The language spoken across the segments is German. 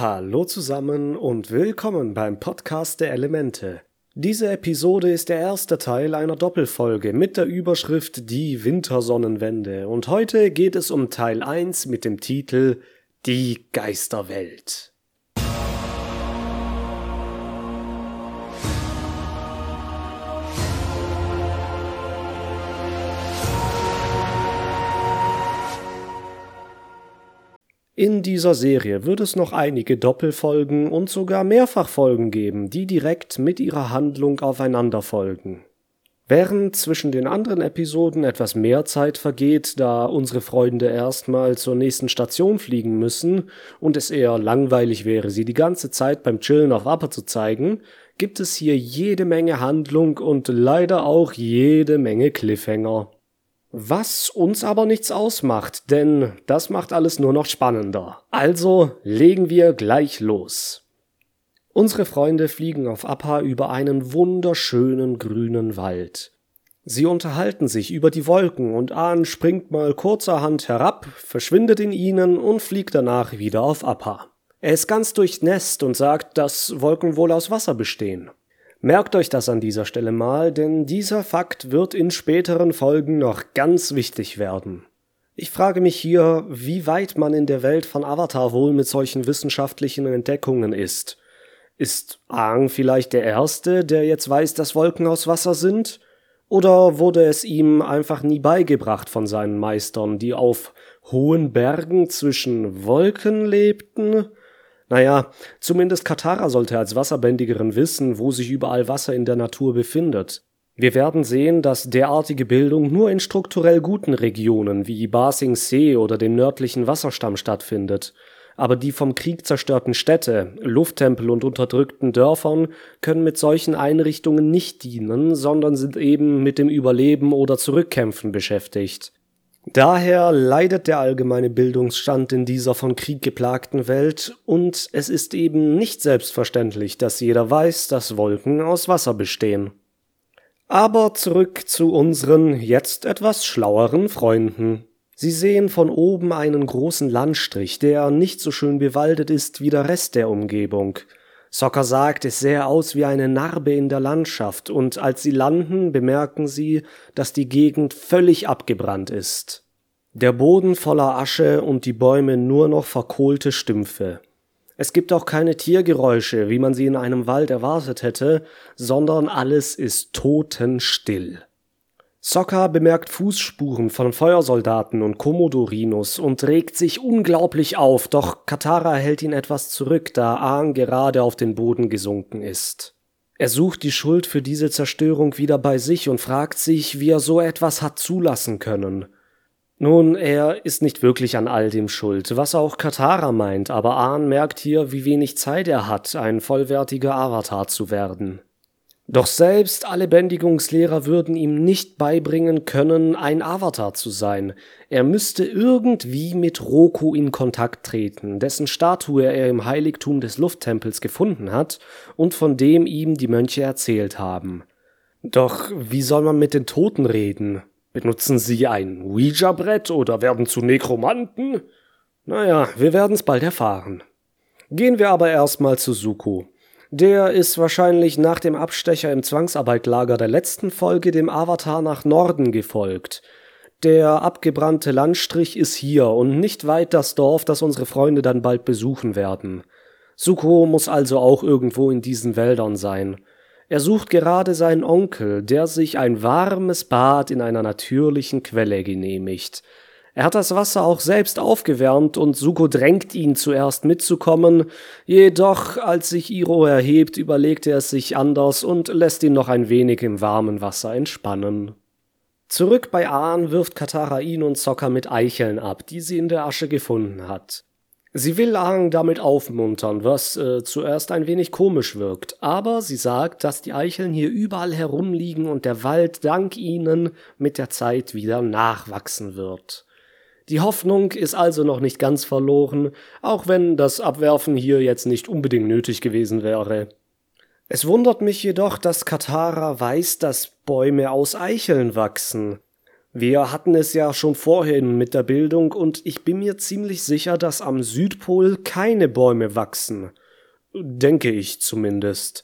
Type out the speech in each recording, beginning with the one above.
Hallo zusammen und willkommen beim Podcast der Elemente. Diese Episode ist der erste Teil einer Doppelfolge mit der Überschrift Die Wintersonnenwende und heute geht es um Teil 1 mit dem Titel Die Geisterwelt. In dieser Serie wird es noch einige Doppelfolgen und sogar Mehrfachfolgen geben, die direkt mit ihrer Handlung aufeinander folgen. Während zwischen den anderen Episoden etwas mehr Zeit vergeht, da unsere Freunde erstmal zur nächsten Station fliegen müssen und es eher langweilig wäre, sie die ganze Zeit beim Chillen auf Upper zu zeigen, gibt es hier jede Menge Handlung und leider auch jede Menge Cliffhanger. Was uns aber nichts ausmacht, denn das macht alles nur noch spannender. Also legen wir gleich los. Unsere Freunde fliegen auf Appa über einen wunderschönen grünen Wald. Sie unterhalten sich über die Wolken und Ahn springt mal kurzerhand herab, verschwindet in ihnen und fliegt danach wieder auf Appa. Er ist ganz durchnässt und sagt, dass Wolken wohl aus Wasser bestehen. Merkt euch das an dieser Stelle mal, denn dieser Fakt wird in späteren Folgen noch ganz wichtig werden. Ich frage mich hier, wie weit man in der Welt von Avatar wohl mit solchen wissenschaftlichen Entdeckungen ist. Ist Aang vielleicht der Erste, der jetzt weiß, dass Wolken aus Wasser sind? Oder wurde es ihm einfach nie beigebracht von seinen Meistern, die auf hohen Bergen zwischen Wolken lebten? Naja, zumindest Katara sollte als Wasserbändigerin wissen, wo sich überall Wasser in der Natur befindet. Wir werden sehen, dass derartige Bildung nur in strukturell guten Regionen wie Ba Sing oder dem nördlichen Wasserstamm stattfindet. Aber die vom Krieg zerstörten Städte, Lufttempel und unterdrückten Dörfern können mit solchen Einrichtungen nicht dienen, sondern sind eben mit dem Überleben oder Zurückkämpfen beschäftigt. Daher leidet der allgemeine Bildungsstand in dieser von Krieg geplagten Welt, und es ist eben nicht selbstverständlich, dass jeder weiß, dass Wolken aus Wasser bestehen. Aber zurück zu unseren jetzt etwas schlaueren Freunden. Sie sehen von oben einen großen Landstrich, der nicht so schön bewaldet ist wie der Rest der Umgebung. Socker sagt, es sähe aus wie eine Narbe in der Landschaft, und als sie landen, bemerken sie, dass die Gegend völlig abgebrannt ist. Der Boden voller Asche und die Bäume nur noch verkohlte Stümpfe. Es gibt auch keine Tiergeräusche, wie man sie in einem Wald erwartet hätte, sondern alles ist totenstill. Sokka bemerkt Fußspuren von Feuersoldaten und Komodorinos und regt sich unglaublich auf, doch Katara hält ihn etwas zurück, da Aang gerade auf den Boden gesunken ist. Er sucht die Schuld für diese Zerstörung wieder bei sich und fragt sich, wie er so etwas hat zulassen können. Nun, er ist nicht wirklich an all dem schuld, was auch Katara meint, aber Aang merkt hier, wie wenig Zeit er hat, ein vollwertiger Avatar zu werden. Doch selbst alle Bändigungslehrer würden ihm nicht beibringen können, ein Avatar zu sein. Er müsste irgendwie mit Roku in Kontakt treten, dessen Statue er im Heiligtum des Lufttempels gefunden hat und von dem ihm die Mönche erzählt haben. Doch wie soll man mit den Toten reden? Benutzen sie ein Ouija-Brett oder werden zu Nekromanten? Naja, wir werden's bald erfahren. Gehen wir aber erstmal zu Suko. Der ist wahrscheinlich nach dem Abstecher im Zwangsarbeitlager der letzten Folge dem Avatar nach Norden gefolgt. Der abgebrannte Landstrich ist hier und nicht weit das Dorf, das unsere Freunde dann bald besuchen werden. Suko muss also auch irgendwo in diesen Wäldern sein. Er sucht gerade seinen Onkel, der sich ein warmes Bad in einer natürlichen Quelle genehmigt. Er hat das Wasser auch selbst aufgewärmt und Suko drängt ihn zuerst mitzukommen, jedoch als sich Iro erhebt, überlegt er es sich anders und lässt ihn noch ein wenig im warmen Wasser entspannen. Zurück bei Ahn wirft Katara ihn und Sokka mit Eicheln ab, die sie in der Asche gefunden hat. Sie will Aang damit aufmuntern, was äh, zuerst ein wenig komisch wirkt, aber sie sagt, dass die Eicheln hier überall herumliegen und der Wald dank ihnen mit der Zeit wieder nachwachsen wird. Die Hoffnung ist also noch nicht ganz verloren, auch wenn das Abwerfen hier jetzt nicht unbedingt nötig gewesen wäre. Es wundert mich jedoch, dass Katara weiß, dass Bäume aus Eicheln wachsen. Wir hatten es ja schon vorhin mit der Bildung und ich bin mir ziemlich sicher, dass am Südpol keine Bäume wachsen. Denke ich zumindest.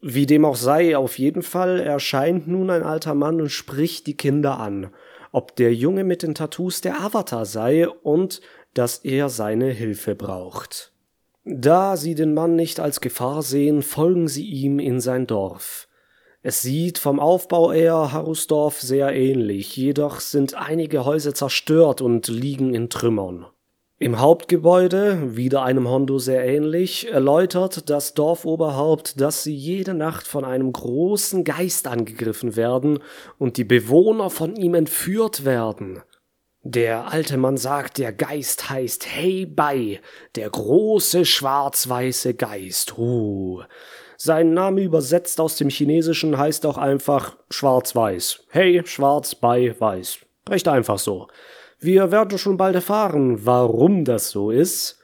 Wie dem auch sei, auf jeden Fall erscheint nun ein alter Mann und spricht die Kinder an, ob der Junge mit den Tattoos der Avatar sei und dass er seine Hilfe braucht. Da sie den Mann nicht als Gefahr sehen, folgen sie ihm in sein Dorf. Es sieht vom Aufbau eher Harusdorf sehr ähnlich, jedoch sind einige Häuser zerstört und liegen in Trümmern. Im Hauptgebäude, wieder einem Hondo sehr ähnlich, erläutert das Dorfoberhaupt, dass sie jede Nacht von einem großen Geist angegriffen werden und die Bewohner von ihm entführt werden. Der alte Mann sagt, der Geist heißt Hey Bai, der große schwarz-weiße Geist. Uh. Sein Name übersetzt aus dem Chinesischen heißt auch einfach schwarz-weiß. Hey, schwarz bei weiß. Recht einfach so. Wir werden schon bald erfahren, warum das so ist.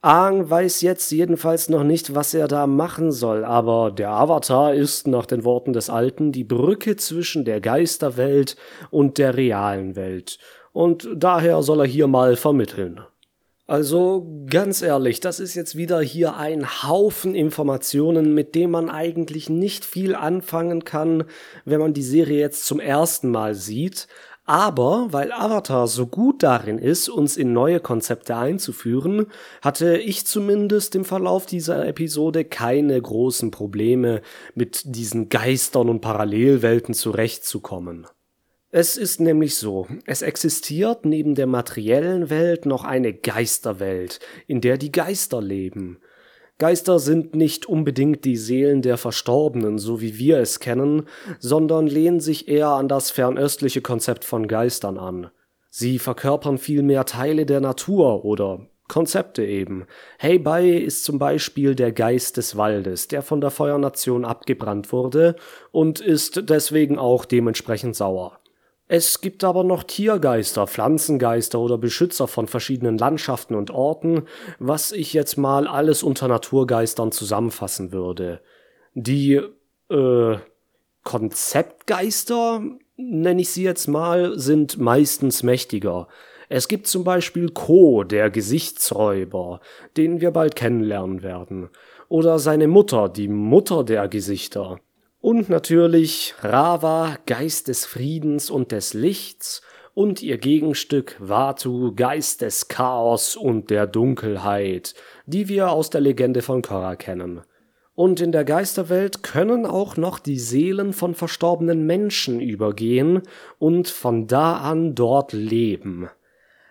Aang weiß jetzt jedenfalls noch nicht, was er da machen soll, aber der Avatar ist nach den Worten des Alten die Brücke zwischen der Geisterwelt und der realen Welt, und daher soll er hier mal vermitteln. Also ganz ehrlich, das ist jetzt wieder hier ein Haufen Informationen, mit dem man eigentlich nicht viel anfangen kann, wenn man die Serie jetzt zum ersten Mal sieht, aber weil Avatar so gut darin ist, uns in neue Konzepte einzuführen, hatte ich zumindest im Verlauf dieser Episode keine großen Probleme, mit diesen Geistern und Parallelwelten zurechtzukommen. Es ist nämlich so, es existiert neben der materiellen Welt noch eine Geisterwelt, in der die Geister leben. Geister sind nicht unbedingt die Seelen der Verstorbenen, so wie wir es kennen, sondern lehnen sich eher an das fernöstliche Konzept von Geistern an. Sie verkörpern vielmehr Teile der Natur oder Konzepte eben. Hey Bai ist zum Beispiel der Geist des Waldes, der von der Feuernation abgebrannt wurde und ist deswegen auch dementsprechend sauer. Es gibt aber noch Tiergeister, Pflanzengeister oder Beschützer von verschiedenen Landschaften und Orten, was ich jetzt mal alles unter Naturgeistern zusammenfassen würde. Die äh, Konzeptgeister, nenne ich sie jetzt mal, sind meistens mächtiger. Es gibt zum Beispiel Ko, der Gesichtsräuber, den wir bald kennenlernen werden. Oder seine Mutter, die Mutter der Gesichter. Und natürlich Rava, Geist des Friedens und des Lichts, und ihr Gegenstück Vatu, Geist des Chaos und der Dunkelheit, die wir aus der Legende von Korra kennen. Und in der Geisterwelt können auch noch die Seelen von verstorbenen Menschen übergehen und von da an dort leben.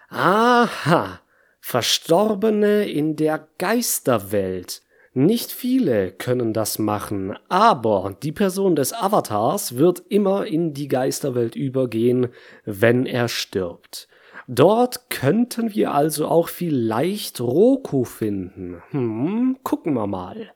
Aha, Verstorbene in der Geisterwelt. Nicht viele können das machen, aber die Person des Avatars wird immer in die Geisterwelt übergehen, wenn er stirbt. Dort könnten wir also auch vielleicht Roku finden. Hm, gucken wir mal.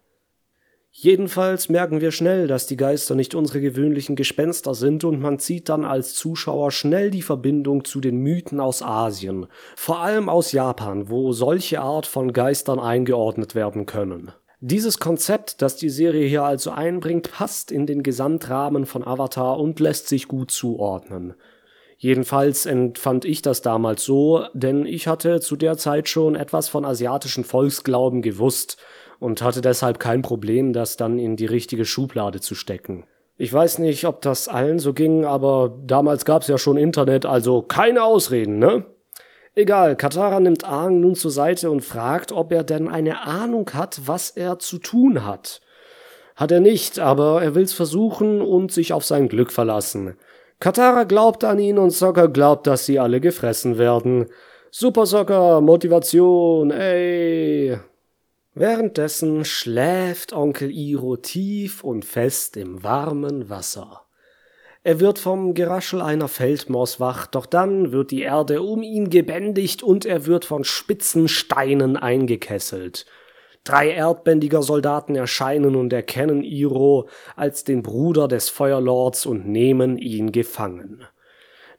Jedenfalls merken wir schnell, dass die Geister nicht unsere gewöhnlichen Gespenster sind und man zieht dann als Zuschauer schnell die Verbindung zu den Mythen aus Asien, vor allem aus Japan, wo solche Art von Geistern eingeordnet werden können. Dieses Konzept, das die Serie hier also einbringt, passt in den Gesamtrahmen von Avatar und lässt sich gut zuordnen. Jedenfalls empfand ich das damals so, denn ich hatte zu der Zeit schon etwas von asiatischen Volksglauben gewusst und hatte deshalb kein Problem, das dann in die richtige Schublade zu stecken. Ich weiß nicht, ob das allen so ging, aber damals gab's ja schon Internet, also keine Ausreden, ne? Egal, Katara nimmt Aang nun zur Seite und fragt, ob er denn eine Ahnung hat, was er zu tun hat. Hat er nicht, aber er will's versuchen und sich auf sein Glück verlassen. Katara glaubt an ihn und Sokka glaubt, dass sie alle gefressen werden. Super Sokka, Motivation, ey. Währenddessen schläft Onkel Iro tief und fest im warmen Wasser. Er wird vom Geraschel einer Feldmaus wach, doch dann wird die Erde um ihn gebändigt und er wird von spitzen Steinen eingekesselt. Drei erdbändiger Soldaten erscheinen und erkennen Iro als den Bruder des Feuerlords und nehmen ihn gefangen.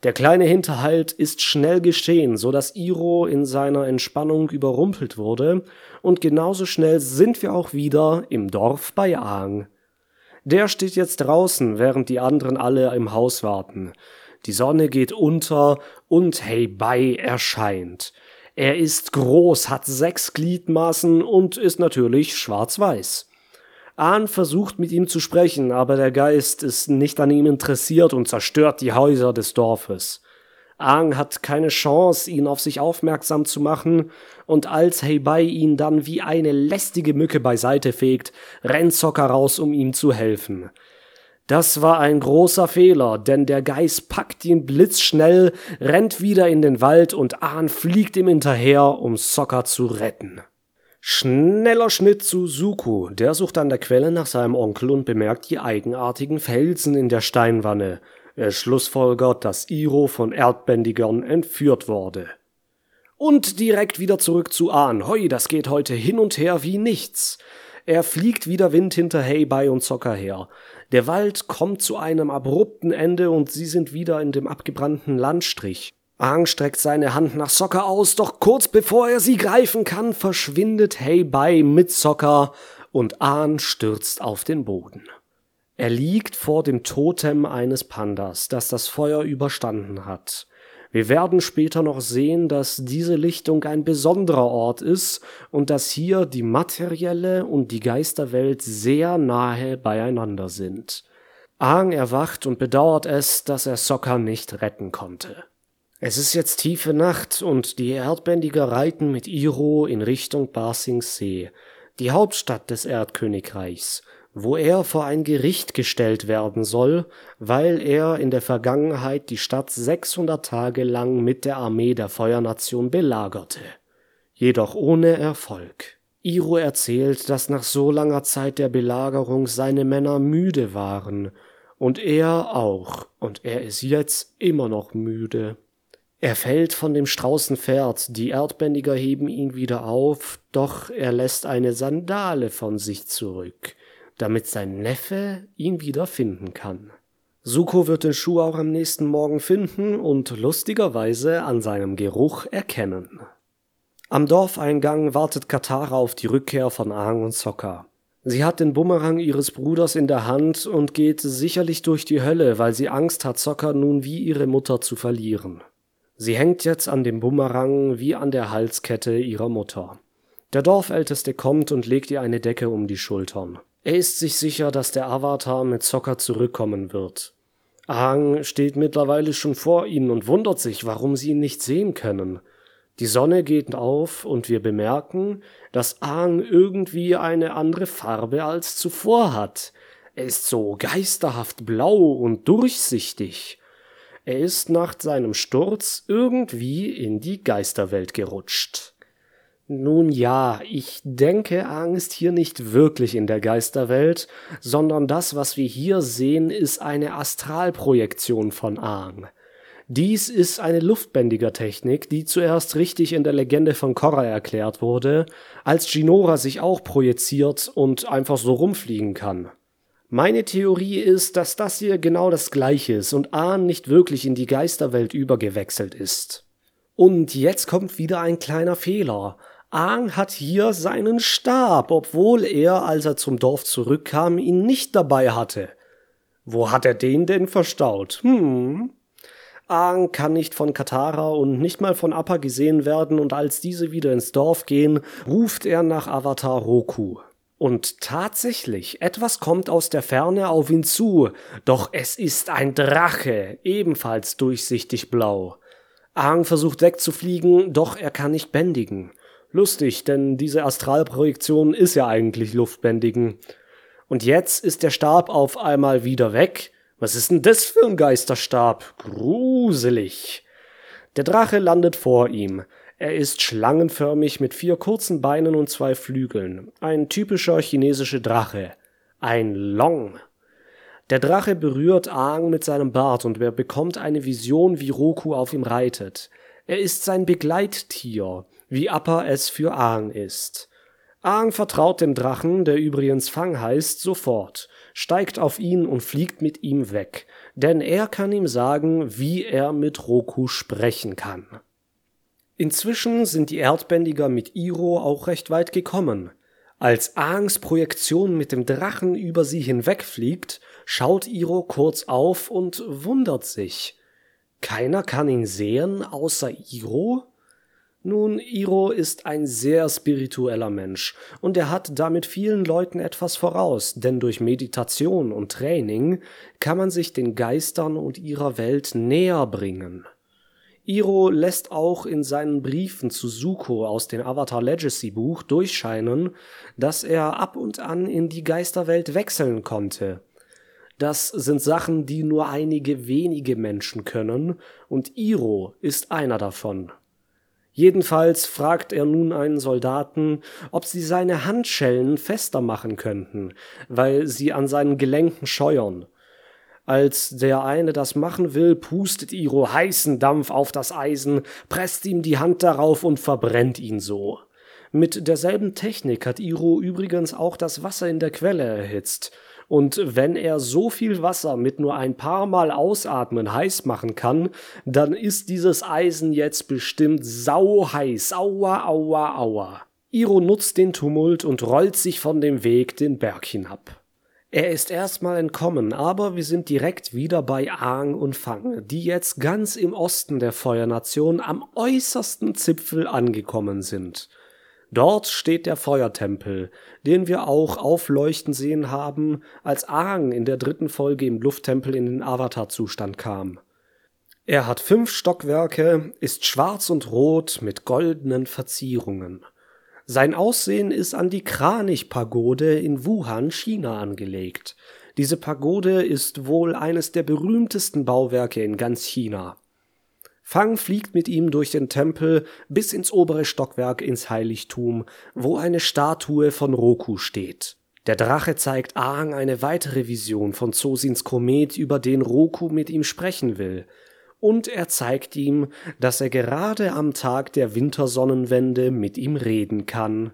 Der kleine Hinterhalt ist schnell geschehen, so dass Iro in seiner Entspannung überrumpelt wurde, und genauso schnell sind wir auch wieder im Dorf bei Aang. Der steht jetzt draußen, während die anderen alle im Haus warten. Die Sonne geht unter und Heibai erscheint. Er ist groß, hat sechs Gliedmaßen und ist natürlich schwarz-weiß. Ahn versucht mit ihm zu sprechen, aber der Geist ist nicht an ihm interessiert und zerstört die Häuser des Dorfes. Aang hat keine Chance, ihn auf sich aufmerksam zu machen, und als Heibai ihn dann wie eine lästige Mücke beiseite fegt, rennt Sokka raus, um ihm zu helfen. Das war ein großer Fehler, denn der Geist packt ihn blitzschnell, rennt wieder in den Wald und Ahn fliegt ihm hinterher, um Sokka zu retten. Schneller Schnitt zu Suku, der sucht an der Quelle nach seinem Onkel und bemerkt die eigenartigen Felsen in der Steinwanne. Er schlussfolgert, dass Iro von Erdbändigern entführt wurde. Und direkt wieder zurück zu Ahn. Hoi, das geht heute hin und her wie nichts. Er fliegt wieder Wind hinter Heibai und Zocker her. Der Wald kommt zu einem abrupten Ende und sie sind wieder in dem abgebrannten Landstrich. Aang streckt seine Hand nach Sokka aus, doch kurz bevor er sie greifen kann, verschwindet Hey Bai mit Sokka und Aang stürzt auf den Boden. Er liegt vor dem Totem eines Pandas, das das Feuer überstanden hat. Wir werden später noch sehen, dass diese Lichtung ein besonderer Ort ist und dass hier die materielle und die Geisterwelt sehr nahe beieinander sind. Aang erwacht und bedauert es, dass er Sokka nicht retten konnte. Es ist jetzt tiefe Nacht und die Erdbändiger reiten mit Iro in Richtung See, die Hauptstadt des Erdkönigreichs, wo er vor ein Gericht gestellt werden soll, weil er in der Vergangenheit die Stadt 600 Tage lang mit der Armee der Feuernation belagerte. Jedoch ohne Erfolg. Iro erzählt, dass nach so langer Zeit der Belagerung seine Männer müde waren, und er auch, und er ist jetzt immer noch müde. Er fällt von dem Straußenpferd, die Erdbändiger heben ihn wieder auf, doch er lässt eine Sandale von sich zurück, damit sein Neffe ihn wieder finden kann. Suko wird den Schuh auch am nächsten Morgen finden und lustigerweise an seinem Geruch erkennen. Am Dorfeingang wartet Katara auf die Rückkehr von Aang und Sokka. Sie hat den Bumerang ihres Bruders in der Hand und geht sicherlich durch die Hölle, weil sie Angst hat, Sokka nun wie ihre Mutter zu verlieren. Sie hängt jetzt an dem Bumerang wie an der Halskette ihrer Mutter. Der Dorfälteste kommt und legt ihr eine Decke um die Schultern. Er ist sich sicher, dass der Avatar mit Zocker zurückkommen wird. Aang steht mittlerweile schon vor ihnen und wundert sich, warum sie ihn nicht sehen können. Die Sonne geht auf und wir bemerken, dass Aang irgendwie eine andere Farbe als zuvor hat. Er ist so geisterhaft blau und durchsichtig. Er ist nach seinem Sturz irgendwie in die Geisterwelt gerutscht. Nun ja, ich denke, Aang ist hier nicht wirklich in der Geisterwelt, sondern das, was wir hier sehen, ist eine Astralprojektion von Aang. Dies ist eine Luftbändiger-Technik, die zuerst richtig in der Legende von Korra erklärt wurde, als Jinora sich auch projiziert und einfach so rumfliegen kann. Meine Theorie ist, dass das hier genau das gleiche ist und Ahn nicht wirklich in die Geisterwelt übergewechselt ist. Und jetzt kommt wieder ein kleiner Fehler. Aang hat hier seinen Stab, obwohl er, als er zum Dorf zurückkam, ihn nicht dabei hatte. Wo hat er den denn verstaut? Hm. Aang kann nicht von Katara und nicht mal von Appa gesehen werden, und als diese wieder ins Dorf gehen, ruft er nach Avatar Roku. Und tatsächlich, etwas kommt aus der Ferne auf ihn zu, doch es ist ein Drache, ebenfalls durchsichtig blau. Aang versucht wegzufliegen, doch er kann nicht bändigen. Lustig, denn diese Astralprojektion ist ja eigentlich Luftbändigen. Und jetzt ist der Stab auf einmal wieder weg. Was ist denn das für ein Geisterstab? Gruselig. Der Drache landet vor ihm. Er ist schlangenförmig mit vier kurzen Beinen und zwei Flügeln. Ein typischer chinesischer Drache. Ein Long. Der Drache berührt Aang mit seinem Bart und er bekommt eine Vision, wie Roku auf ihm reitet. Er ist sein Begleittier, wie Appa es für Aang ist. Aang vertraut dem Drachen, der übrigens Fang heißt, sofort, steigt auf ihn und fliegt mit ihm weg, denn er kann ihm sagen, wie er mit Roku sprechen kann. Inzwischen sind die Erdbändiger mit Iro auch recht weit gekommen. Als Aangs Projektion mit dem Drachen über sie hinwegfliegt, schaut Iro kurz auf und wundert sich. Keiner kann ihn sehen, außer Iro? Nun, Iro ist ein sehr spiritueller Mensch und er hat damit vielen Leuten etwas voraus, denn durch Meditation und Training kann man sich den Geistern und ihrer Welt näher bringen. Iro lässt auch in seinen Briefen zu Suko aus dem Avatar Legacy Buch durchscheinen, dass er ab und an in die Geisterwelt wechseln konnte. Das sind Sachen, die nur einige wenige Menschen können, und Iro ist einer davon. Jedenfalls fragt er nun einen Soldaten, ob sie seine Handschellen fester machen könnten, weil sie an seinen Gelenken scheuern. Als der eine das machen will, pustet Iro heißen Dampf auf das Eisen, presst ihm die Hand darauf und verbrennt ihn so. Mit derselben Technik hat Iro übrigens auch das Wasser in der Quelle erhitzt, und wenn er so viel Wasser mit nur ein paar Mal ausatmen heiß machen kann, dann ist dieses Eisen jetzt bestimmt sauheiß. Aua, aua, aua. Iro nutzt den Tumult und rollt sich von dem Weg den Berg hinab. Er ist erstmal entkommen, aber wir sind direkt wieder bei Aang und Fang, die jetzt ganz im Osten der Feuernation am äußersten Zipfel angekommen sind. Dort steht der Feuertempel, den wir auch aufleuchten sehen haben, als Aang in der dritten Folge im Lufttempel in den Avatar-Zustand kam. Er hat fünf Stockwerke, ist schwarz und rot mit goldenen Verzierungen. Sein Aussehen ist an die Kranich-Pagode in Wuhan, China angelegt. Diese Pagode ist wohl eines der berühmtesten Bauwerke in ganz China. Fang fliegt mit ihm durch den Tempel bis ins obere Stockwerk ins Heiligtum, wo eine Statue von Roku steht. Der Drache zeigt Aang eine weitere Vision von Zosins Komet, über den Roku mit ihm sprechen will. Und er zeigt ihm, dass er gerade am Tag der Wintersonnenwende mit ihm reden kann.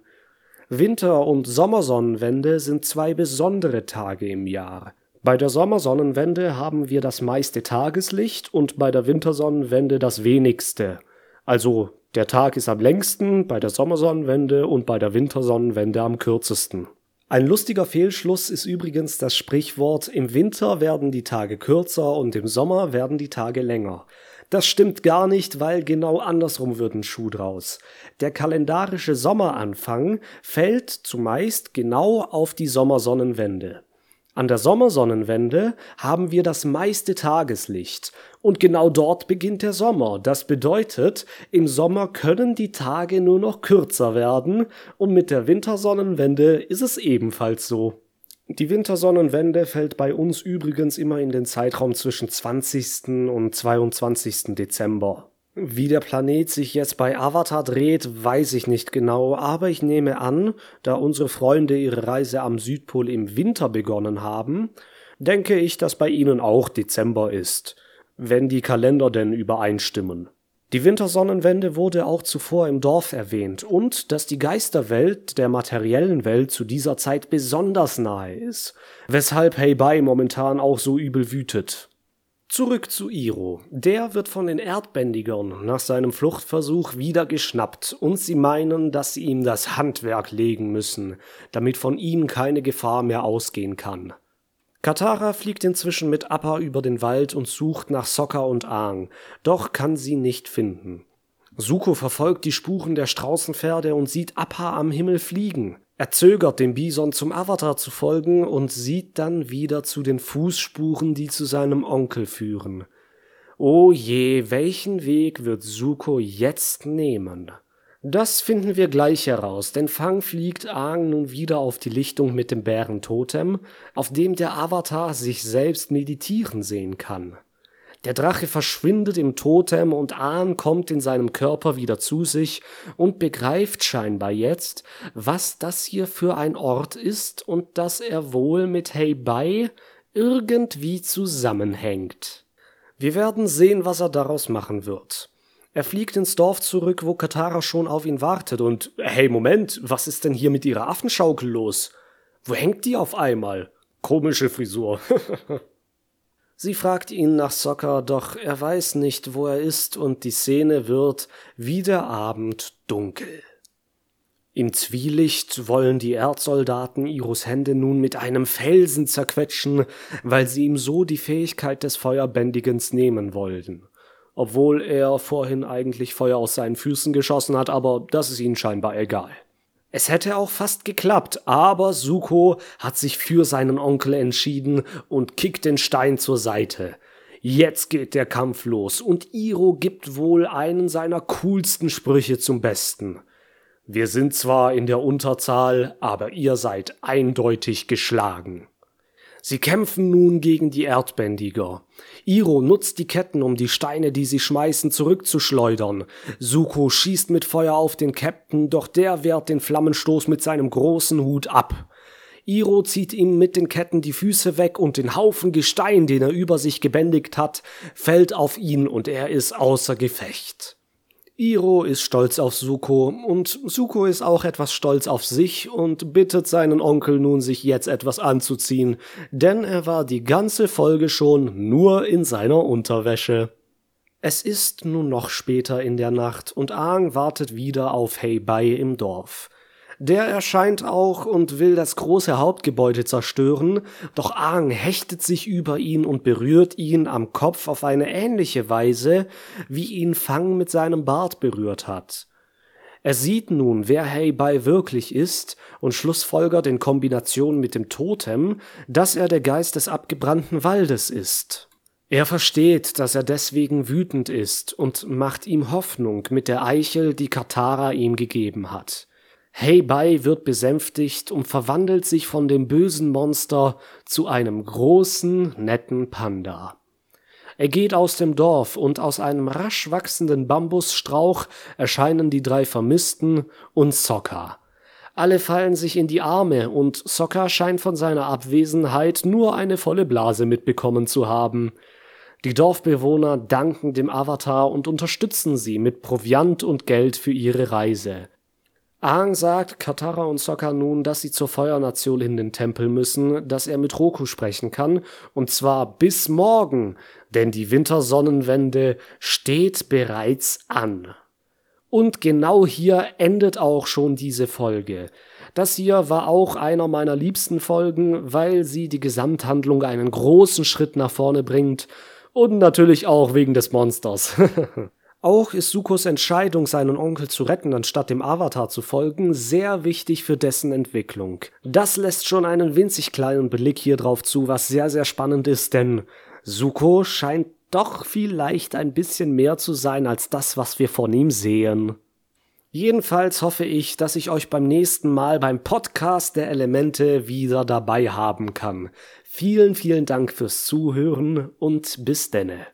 Winter- und Sommersonnenwende sind zwei besondere Tage im Jahr. Bei der Sommersonnenwende haben wir das meiste Tageslicht und bei der Wintersonnenwende das wenigste. Also der Tag ist am längsten bei der Sommersonnenwende und bei der Wintersonnenwende am kürzesten. Ein lustiger Fehlschluss ist übrigens das Sprichwort im Winter werden die Tage kürzer und im Sommer werden die Tage länger. Das stimmt gar nicht, weil genau andersrum wird ein Schuh draus. Der kalendarische Sommeranfang fällt zumeist genau auf die Sommersonnenwende. An der Sommersonnenwende haben wir das meiste Tageslicht und genau dort beginnt der Sommer. Das bedeutet, im Sommer können die Tage nur noch kürzer werden und mit der Wintersonnenwende ist es ebenfalls so. Die Wintersonnenwende fällt bei uns übrigens immer in den Zeitraum zwischen 20. und 22. Dezember. Wie der Planet sich jetzt bei Avatar dreht, weiß ich nicht genau, aber ich nehme an, da unsere Freunde ihre Reise am Südpol im Winter begonnen haben, denke ich, dass bei ihnen auch Dezember ist, wenn die Kalender denn übereinstimmen. Die Wintersonnenwende wurde auch zuvor im Dorf erwähnt und dass die Geisterwelt der materiellen Welt zu dieser Zeit besonders nahe ist, weshalb Heibai momentan auch so übel wütet. Zurück zu Iro. Der wird von den Erdbändigern nach seinem Fluchtversuch wieder geschnappt und sie meinen, dass sie ihm das Handwerk legen müssen, damit von ihm keine Gefahr mehr ausgehen kann. Katara fliegt inzwischen mit Appa über den Wald und sucht nach Sokka und Aang, doch kann sie nicht finden. Suko verfolgt die Spuren der Straußenpferde und sieht Appa am Himmel fliegen. Er zögert, dem Bison zum Avatar zu folgen und sieht dann wieder zu den Fußspuren, die zu seinem Onkel führen. O je, welchen Weg wird Suko jetzt nehmen? Das finden wir gleich heraus, denn Fang fliegt Aang nun wieder auf die Lichtung mit dem Bärentotem, auf dem der Avatar sich selbst meditieren sehen kann. Der Drache verschwindet im Totem und Ahn kommt in seinem Körper wieder zu sich und begreift scheinbar jetzt, was das hier für ein Ort ist und dass er wohl mit Heibai irgendwie zusammenhängt. Wir werden sehen, was er daraus machen wird. Er fliegt ins Dorf zurück, wo Katara schon auf ihn wartet und hey, Moment, was ist denn hier mit ihrer Affenschaukel los? Wo hängt die auf einmal? Komische Frisur. Sie fragt ihn nach Soccer, doch er weiß nicht, wo er ist, und die Szene wird wie der Abend dunkel. Im Zwielicht wollen die Erdsoldaten Iros Hände nun mit einem Felsen zerquetschen, weil sie ihm so die Fähigkeit des Feuerbändigens nehmen wollten. obwohl er vorhin eigentlich Feuer aus seinen Füßen geschossen hat, aber das ist ihnen scheinbar egal. Es hätte auch fast geklappt, aber Suko hat sich für seinen Onkel entschieden und kickt den Stein zur Seite. Jetzt geht der Kampf los und Iro gibt wohl einen seiner coolsten Sprüche zum Besten. Wir sind zwar in der Unterzahl, aber ihr seid eindeutig geschlagen. Sie kämpfen nun gegen die Erdbändiger. Iro nutzt die Ketten, um die Steine, die sie schmeißen, zurückzuschleudern. Suko schießt mit Feuer auf den Captain, doch der wehrt den Flammenstoß mit seinem großen Hut ab. Iro zieht ihm mit den Ketten die Füße weg und den Haufen Gestein, den er über sich gebändigt hat, fällt auf ihn und er ist außer Gefecht. Iro ist stolz auf Suko und Suko ist auch etwas stolz auf sich und bittet seinen Onkel nun, sich jetzt etwas anzuziehen, denn er war die ganze Folge schon nur in seiner Unterwäsche. Es ist nun noch später in der Nacht und Aang wartet wieder auf Heibai im Dorf. Der erscheint auch und will das große Hauptgebäude zerstören, doch Aang hechtet sich über ihn und berührt ihn am Kopf auf eine ähnliche Weise, wie ihn Fang mit seinem Bart berührt hat. Er sieht nun, wer Heibai wirklich ist und schlussfolgert in Kombination mit dem Totem, dass er der Geist des abgebrannten Waldes ist. Er versteht, dass er deswegen wütend ist und macht ihm Hoffnung mit der Eichel, die Katara ihm gegeben hat. Heibai wird besänftigt und verwandelt sich von dem bösen Monster zu einem großen, netten Panda. Er geht aus dem Dorf und aus einem rasch wachsenden Bambusstrauch erscheinen die drei Vermissten und Sokka. Alle fallen sich in die Arme und Sokka scheint von seiner Abwesenheit nur eine volle Blase mitbekommen zu haben. Die Dorfbewohner danken dem Avatar und unterstützen sie mit Proviant und Geld für ihre Reise. Aang sagt Katara und Sokka nun, dass sie zur Feuernation in den Tempel müssen, dass er mit Roku sprechen kann, und zwar bis morgen, denn die Wintersonnenwende steht bereits an. Und genau hier endet auch schon diese Folge. Das hier war auch einer meiner liebsten Folgen, weil sie die Gesamthandlung einen großen Schritt nach vorne bringt und natürlich auch wegen des Monsters. Auch ist Sukos Entscheidung, seinen Onkel zu retten, anstatt dem Avatar zu folgen, sehr wichtig für dessen Entwicklung. Das lässt schon einen winzig kleinen Blick hier drauf zu, was sehr, sehr spannend ist, denn Suko scheint doch vielleicht ein bisschen mehr zu sein als das, was wir von ihm sehen. Jedenfalls hoffe ich, dass ich euch beim nächsten Mal beim Podcast der Elemente wieder dabei haben kann. Vielen, vielen Dank fürs Zuhören und bis denne.